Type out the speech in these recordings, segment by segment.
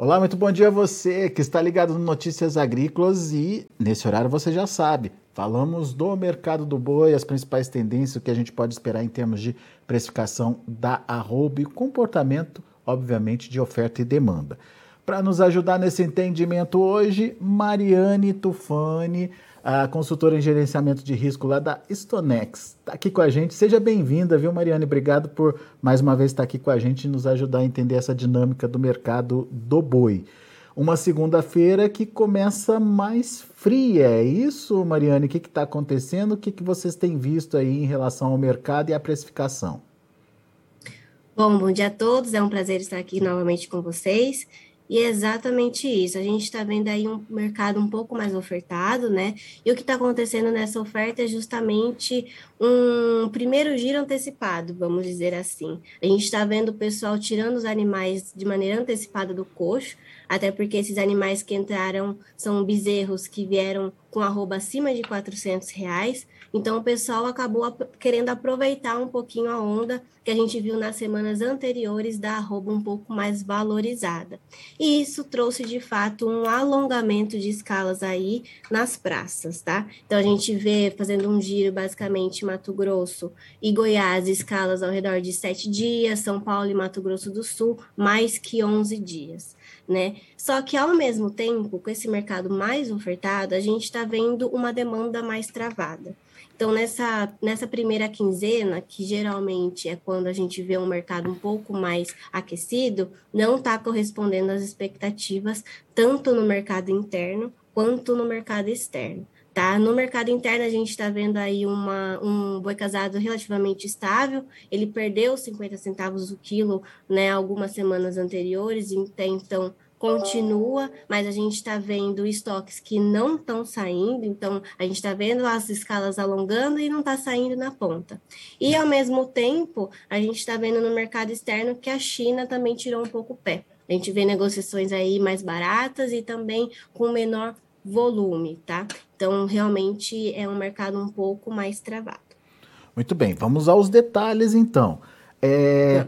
Olá, muito bom dia a você que está ligado no Notícias Agrícolas e nesse horário você já sabe, falamos do mercado do boi, as principais tendências, o que a gente pode esperar em termos de precificação da arroba e comportamento, obviamente, de oferta e demanda. Para nos ajudar nesse entendimento hoje, Mariane Tufani, a consultora em gerenciamento de risco lá da Stonex. Está aqui com a gente. Seja bem-vinda, viu, Mariane? Obrigado por mais uma vez estar aqui com a gente e nos ajudar a entender essa dinâmica do mercado do boi. Uma segunda-feira que começa mais fria, é isso, Mariane? O que está acontecendo? O que, que vocês têm visto aí em relação ao mercado e à precificação? Bom, bom dia a todos. É um prazer estar aqui novamente com vocês. E é exatamente isso. A gente está vendo aí um mercado um pouco mais ofertado, né? E o que está acontecendo nessa oferta é justamente um primeiro giro antecipado, vamos dizer assim. A gente está vendo o pessoal tirando os animais de maneira antecipada do coxo, até porque esses animais que entraram são bezerros que vieram com arroba acima de 400 reais, então o pessoal acabou querendo aproveitar um pouquinho a onda que a gente viu nas semanas anteriores da arroba um pouco mais valorizada. E isso trouxe de fato um alongamento de escalas aí nas praças, tá? Então a gente vê fazendo um giro basicamente Mato Grosso e Goiás, escalas ao redor de sete dias, São Paulo e Mato Grosso do Sul, mais que 11 dias né? Só que ao mesmo tempo, com esse mercado mais ofertado, a gente está vendo uma demanda mais travada. Então, nessa, nessa primeira quinzena, que geralmente é quando a gente vê um mercado um pouco mais aquecido, não está correspondendo às expectativas, tanto no mercado interno quanto no mercado externo. Tá? No mercado interno, a gente está vendo aí uma, um boi casado relativamente estável, ele perdeu 50 centavos o quilo né, algumas semanas anteriores, então continua, mas a gente está vendo estoques que não estão saindo, então a gente está vendo as escalas alongando e não está saindo na ponta. E ao mesmo tempo, a gente está vendo no mercado externo que a China também tirou um pouco o pé. A gente vê negociações aí mais baratas e também com menor volume, tá? Então, realmente é um mercado um pouco mais travado. Muito bem, vamos aos detalhes então. É,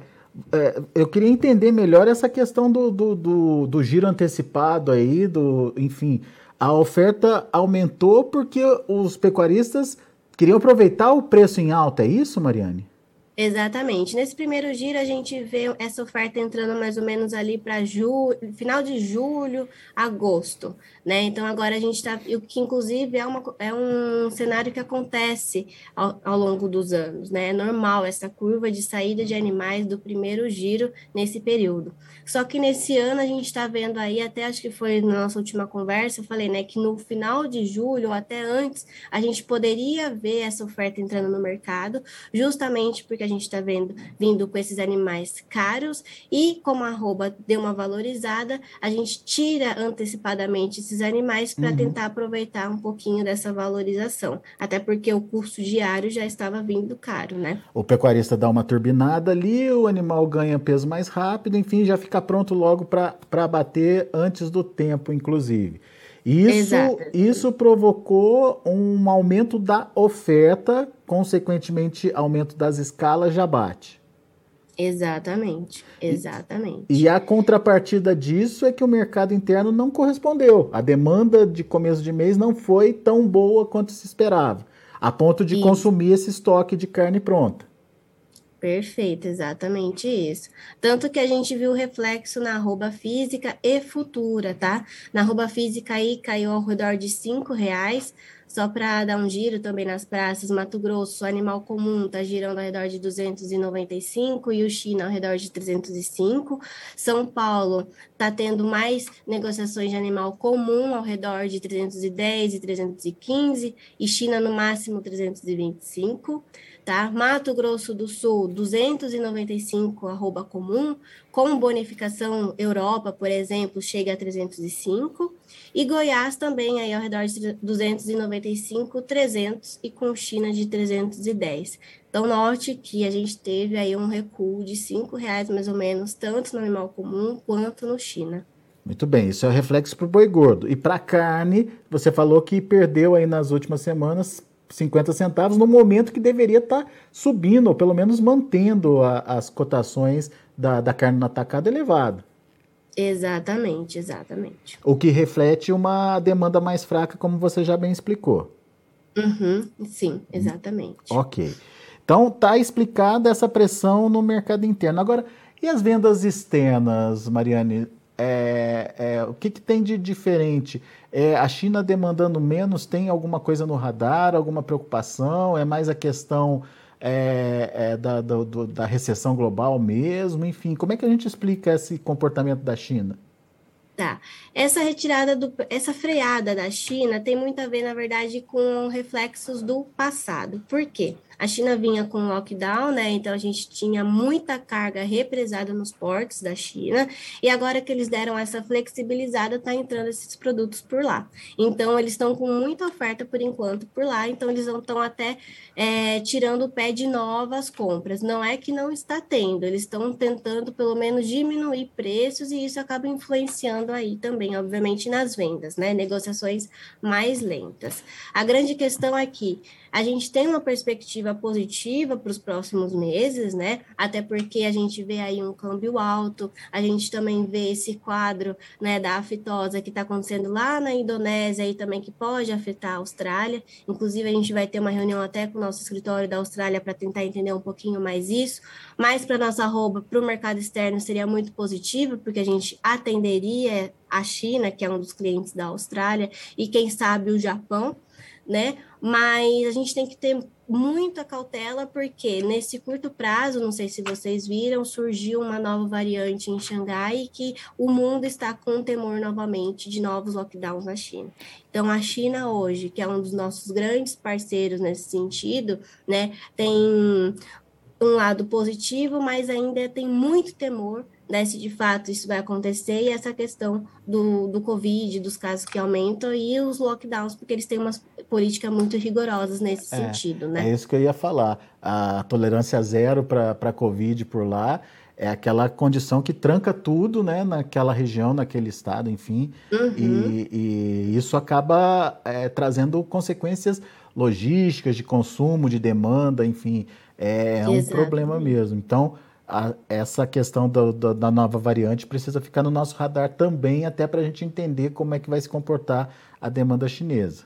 é, eu queria entender melhor essa questão do, do, do, do, giro antecipado aí, do, enfim, a oferta aumentou porque os pecuaristas queriam aproveitar o preço em alta, é isso, Mariane? Exatamente. Nesse primeiro giro, a gente vê essa oferta entrando mais ou menos ali para final de julho, agosto, né? Então, agora a gente está, o que inclusive é, uma, é um cenário que acontece ao, ao, longo dos anos, né? É normal essa curva de saída de animais do primeiro giro nesse período. Só que nesse ano a gente está vendo aí, até acho que foi na nossa última conversa, eu falei, né, que no final de julho ou até antes, a gente poderia ver essa oferta entrando no mercado, justamente porque a gente está vendo vindo com esses animais caros e como a arroba deu uma valorizada, a gente tira antecipadamente esses animais para uhum. tentar aproveitar um pouquinho dessa valorização, até porque o custo diário já estava vindo caro, né? O pecuarista dá uma turbinada ali, o animal ganha peso mais rápido, enfim, já fica pronto logo para bater antes do tempo, inclusive. Isso, isso provocou um aumento da oferta, consequentemente, aumento das escalas já bate. Exatamente, exatamente. E, e, a contrapartida disso é que o mercado interno não correspondeu. A demanda de começo de mês não foi tão boa quanto se esperava, a ponto de Isso. consumir esse estoque de carne pronta. Perfeito, exatamente isso. Tanto que a gente viu o reflexo na arroba física e futura, tá? Na arroba física aí caiu ao redor de cinco reais, só para dar um giro também nas praças, Mato Grosso, animal comum está girando ao redor de 295 e o China ao redor de 305. São Paulo está tendo mais negociações de animal comum ao redor de 310 e 315 e China no máximo 325 tá? Mato Grosso do Sul, 295 arroba comum, com bonificação Europa, por exemplo, chega a 305, e Goiás também aí ao redor de 295, 300 e com China de 310. Então, note que a gente teve aí um recuo de R$ reais mais ou menos, tanto no animal comum quanto no China. Muito bem, isso é reflexo para o boi gordo. E para carne, você falou que perdeu aí nas últimas semanas 50 centavos no momento que deveria estar tá subindo, ou pelo menos mantendo a, as cotações da, da carne no atacado elevado. Exatamente, exatamente. O que reflete uma demanda mais fraca, como você já bem explicou. Uhum, sim, exatamente. Ok. Então tá explicada essa pressão no mercado interno. Agora, e as vendas externas, Mariane? É, é, o que, que, tem de diferente? É, a China demandando menos, tem alguma coisa no radar, alguma preocupação? É mais a questão é, é da, do, da recessão global mesmo? Enfim, como é que a gente explica esse comportamento da China? Tá. Essa retirada, do, essa freada da China tem muito a ver, na verdade, com reflexos do passado. Por quê? A China vinha com lockdown, né? Então a gente tinha muita carga represada nos portos da China, e agora que eles deram essa flexibilizada, tá entrando esses produtos por lá. Então eles estão com muita oferta por enquanto por lá, então eles estão até é, tirando o pé de novas compras. Não é que não está tendo, eles estão tentando pelo menos diminuir preços e isso acaba influenciando aí também, obviamente, nas vendas, né? Negociações mais lentas. A grande questão é que a gente tem uma perspectiva positiva para os próximos meses, né? Até porque a gente vê aí um câmbio alto, a gente também vê esse quadro, né, da aftosa que está acontecendo lá na Indonésia e também que pode afetar a Austrália. Inclusive a gente vai ter uma reunião até com o nosso escritório da Austrália para tentar entender um pouquinho mais isso. Mas para nossa arroba, para o mercado externo seria muito positivo, porque a gente atenderia a China, que é um dos clientes da Austrália, e quem sabe o Japão né? Mas a gente tem que ter muita cautela, porque nesse curto prazo, não sei se vocês viram, surgiu uma nova variante em Xangai que o mundo está com temor novamente de novos lockdowns na China. Então, a China hoje, que é um dos nossos grandes parceiros nesse sentido, né, tem um lado positivo, mas ainda tem muito temor né, se de fato isso vai acontecer, e essa questão do, do Covid, dos casos que aumentam, e os lockdowns, porque eles têm umas políticas muito rigorosas nesse é, sentido, né? É isso que eu ia falar. A tolerância zero para a Covid por lá é aquela condição que tranca tudo, né, naquela região, naquele estado, enfim, uhum. e, e, isso acaba é, trazendo consequências logísticas, de consumo, de demanda, enfim, é, um problema mesmo. Então, a, essa questão do, do, da nova variante precisa ficar no nosso radar também, até para a gente entender como é que vai se comportar a demanda chinesa.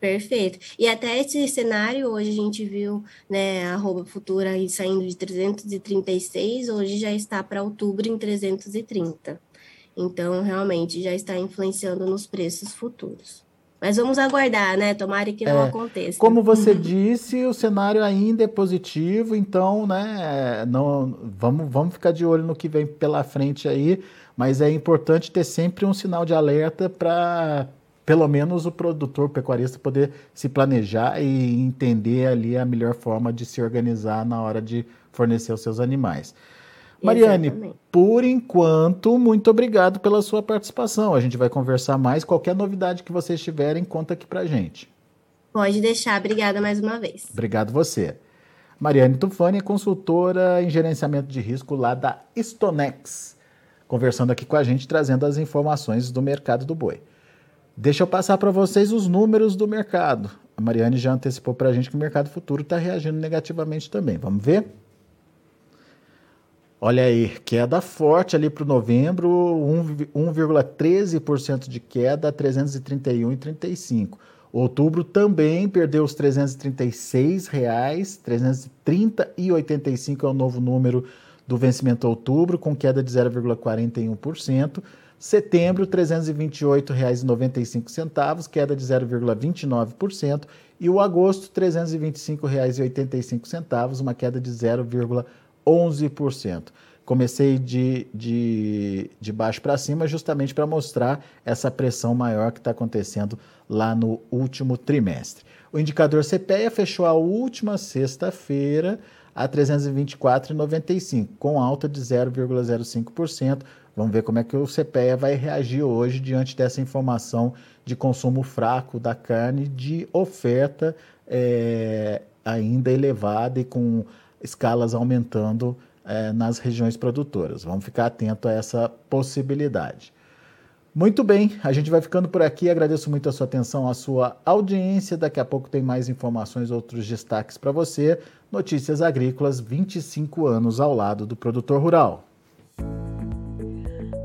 Perfeito. E até esse cenário, hoje a gente viu né, a roupa futura saindo de 336, hoje já está para outubro em 330. Então, realmente, já está influenciando nos preços futuros. Mas vamos aguardar, né? Tomara que não é, aconteça. Como você disse, o cenário ainda é positivo, então, né? Não, vamos, vamos ficar de olho no que vem pela frente aí, mas é importante ter sempre um sinal de alerta para pelo menos o produtor pecuarista poder se planejar e entender ali a melhor forma de se organizar na hora de fornecer os seus animais. Mariane, Exatamente. por enquanto, muito obrigado pela sua participação. A gente vai conversar mais. Qualquer novidade que vocês tiverem, conta aqui pra gente. Pode deixar. Obrigada mais uma vez. Obrigado você. Mariane Tufani é consultora em gerenciamento de risco lá da Stonex, conversando aqui com a gente, trazendo as informações do mercado do boi. Deixa eu passar para vocês os números do mercado. A Mariane já antecipou para a gente que o mercado futuro está reagindo negativamente também. Vamos ver? Olha aí, queda forte ali para o novembro, 1,13% de queda, 331,35. Outubro também perdeu os 336 reais, 330,85 é o novo número do vencimento outubro, com queda de 0,41%. Setembro, R$ 328,95, queda de 0,29%. E o agosto, R$ 325,85, uma queda de 0,11%. Comecei de, de, de baixo para cima justamente para mostrar essa pressão maior que está acontecendo lá no último trimestre. O indicador CPEA fechou a última sexta-feira a 324,95, com alta de 0,05%. Vamos ver como é que o CPEA vai reagir hoje diante dessa informação de consumo fraco da carne, de oferta é, ainda elevada e com escalas aumentando é, nas regiões produtoras. Vamos ficar atento a essa possibilidade. Muito bem, a gente vai ficando por aqui. Agradeço muito a sua atenção, a sua audiência. Daqui a pouco tem mais informações, outros destaques para você. Notícias Agrícolas, 25 anos ao lado do produtor rural.